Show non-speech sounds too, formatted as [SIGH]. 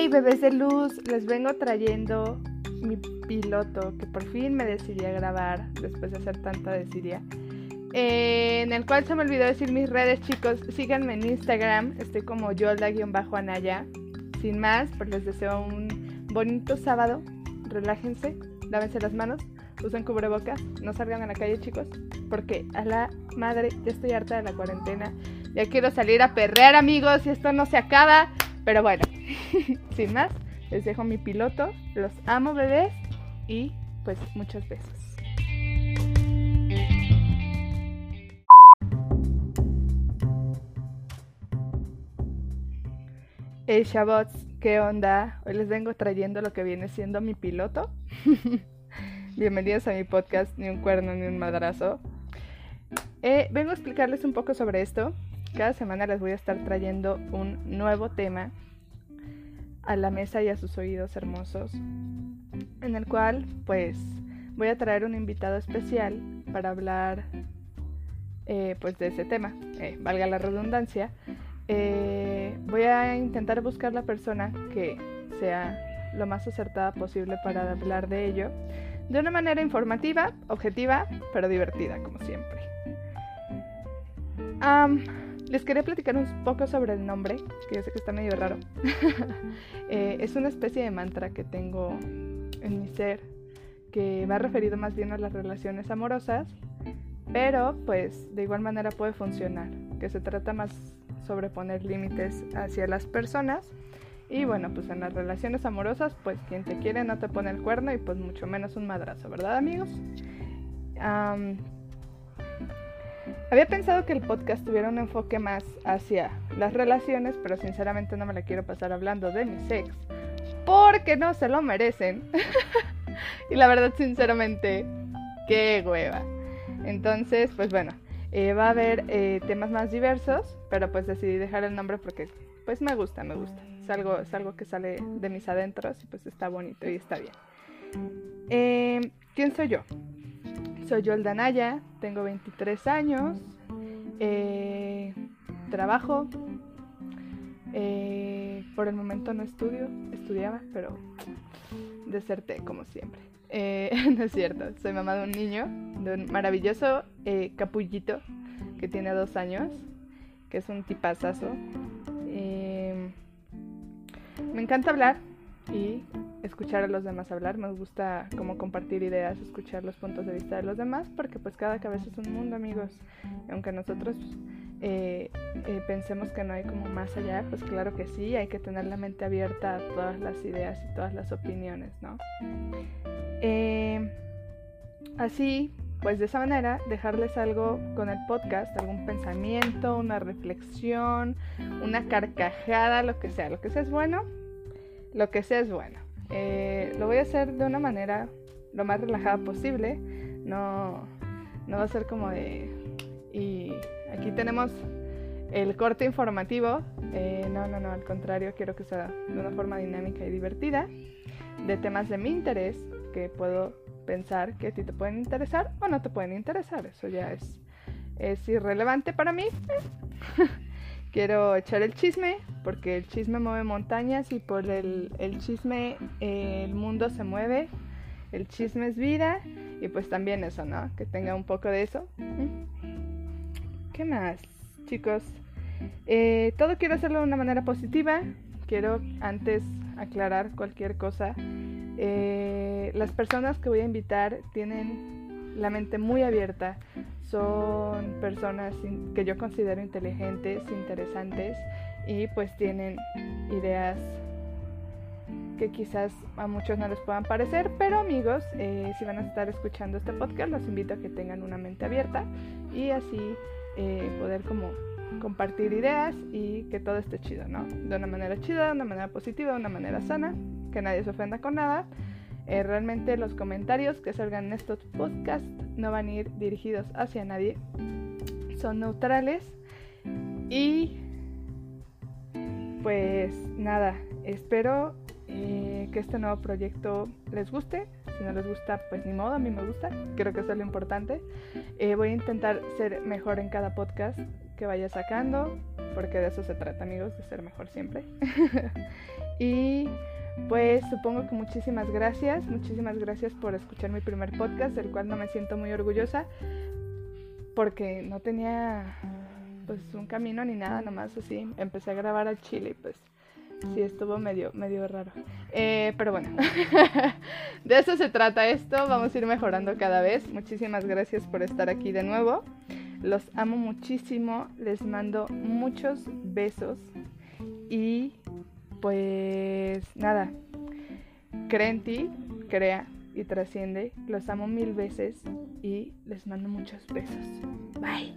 Hey bebés de luz, les vengo trayendo mi piloto que por fin me decidí a grabar después de hacer tanta desidia. En el cual se me olvidó decir mis redes, chicos. Síganme en Instagram, estoy como Yolda-Anaya. Sin más, pues les deseo un bonito sábado. Relájense, lávense las manos, usen cubrebocas, no salgan a la calle, chicos, porque a la madre ya estoy harta de la cuarentena. Ya quiero salir a perrear, amigos, y esto no se acaba. Pero bueno, [LAUGHS] sin más, les dejo mi piloto. Los amo, bebés. Y pues muchos besos. Hey Shabots, ¿qué onda? Hoy les vengo trayendo lo que viene siendo mi piloto. [LAUGHS] Bienvenidos a mi podcast, ni un cuerno ni un madrazo. Eh, vengo a explicarles un poco sobre esto. Cada semana les voy a estar trayendo un nuevo tema a la mesa y a sus oídos hermosos, en el cual pues voy a traer un invitado especial para hablar eh, pues de ese tema, eh, valga la redundancia. Eh, voy a intentar buscar la persona que sea lo más acertada posible para hablar de ello, de una manera informativa, objetiva, pero divertida, como siempre. Les quería platicar un poco sobre el nombre, que yo sé que está medio raro. [LAUGHS] Eh, es una especie de mantra que tengo en mi ser, que va referido más bien a las relaciones amorosas, pero pues de igual manera puede funcionar, que se trata más sobre poner límites hacia las personas. Y bueno, pues en las relaciones amorosas, pues quien te quiere no te pone el cuerno y pues mucho menos un madrazo, ¿verdad amigos? Había pensado que el podcast tuviera un enfoque más hacia las relaciones, pero sinceramente no me la quiero pasar hablando de mi sex, porque no se lo merecen. [LAUGHS] y la verdad, sinceramente, qué hueva. Entonces, pues bueno, eh, va a haber eh, temas más diversos, pero pues decidí dejar el nombre porque pues me gusta, me gusta. Es algo, es algo que sale de mis adentros y pues está bonito y está bien. Eh, ¿Quién soy yo? Soy Yolda Naya, tengo 23 años, eh, trabajo, eh, por el momento no estudio, estudiaba, pero deserté como siempre. Eh, [LAUGHS] no es cierto, soy mamá de un niño, de un maravilloso capullito que tiene dos años, que es un tipazazo. me encanta hablar y escuchar a los demás hablar, me gusta como compartir ideas, escuchar los puntos de vista de los demás, porque pues cada cabeza es un mundo, amigos. Aunque nosotros eh, eh, pensemos que no hay como más allá, pues claro que sí, hay que tener la mente abierta a todas las ideas y todas las opiniones, ¿no? Eh, así, pues de esa manera, dejarles algo con el podcast, algún pensamiento, una reflexión, una carcajada, lo que sea, lo que sea es bueno, lo que sea es bueno. Eh, lo voy a hacer de una manera lo más relajada posible. No, no va a ser como de... Y aquí tenemos el corte informativo. Eh, no, no, no, al contrario, quiero que sea de una forma dinámica y divertida. De temas de mi interés que puedo pensar que a ti te pueden interesar o no te pueden interesar. Eso ya es, es irrelevante para mí. [LAUGHS] quiero echar el chisme, porque el chisme mueve montañas y por el, chisme eh, el mundo se mueve, el chisme es vida y pues también eso, ¿no? Que tenga un poco de eso. ¿Qué más, chicos? Eh, todo quiero hacerlo de una manera positiva, quiero antes aclarar cualquier cosa. Eh, las personas que voy a invitar tienen la mente muy abierta son personas que yo considero inteligentes, interesantes y pues tienen ideas que quizás a muchos no les puedan parecer, pero amigos, eh, si van a estar escuchando este podcast, los invito a que tengan una mente abierta y así eh, poder como compartir ideas y que todo esté chido, ¿no? De una manera chida, de una manera positiva, de una manera sana, que nadie se ofenda con nada eh, realmente los comentarios que salgan en estos podcasts no van a ir dirigidos hacia nadie. Son neutrales. Y pues nada, espero eh, que este nuevo proyecto les guste. Si no les gusta, pues ni modo, a mí me gusta. Creo que eso es lo importante. Eh, voy a intentar ser mejor en cada podcast que vaya sacando, porque de eso se trata, amigos, de ser mejor siempre. [LAUGHS] y pues supongo que muchísimas gracias, muchísimas gracias por escuchar mi primer podcast, del cual no me siento muy orgullosa, porque no tenía pues un camino ni nada, nomás así. Empecé a grabar al chile y pues sí estuvo medio, medio raro. Eh, pero bueno, [LAUGHS] de eso se trata esto, vamos a ir mejorando cada vez. Muchísimas gracias por estar aquí de nuevo. Los amo muchísimo, les mando muchos besos y pues nada, cree en ti, crea y trasciende. Los amo mil veces y les mando muchos besos. Bye.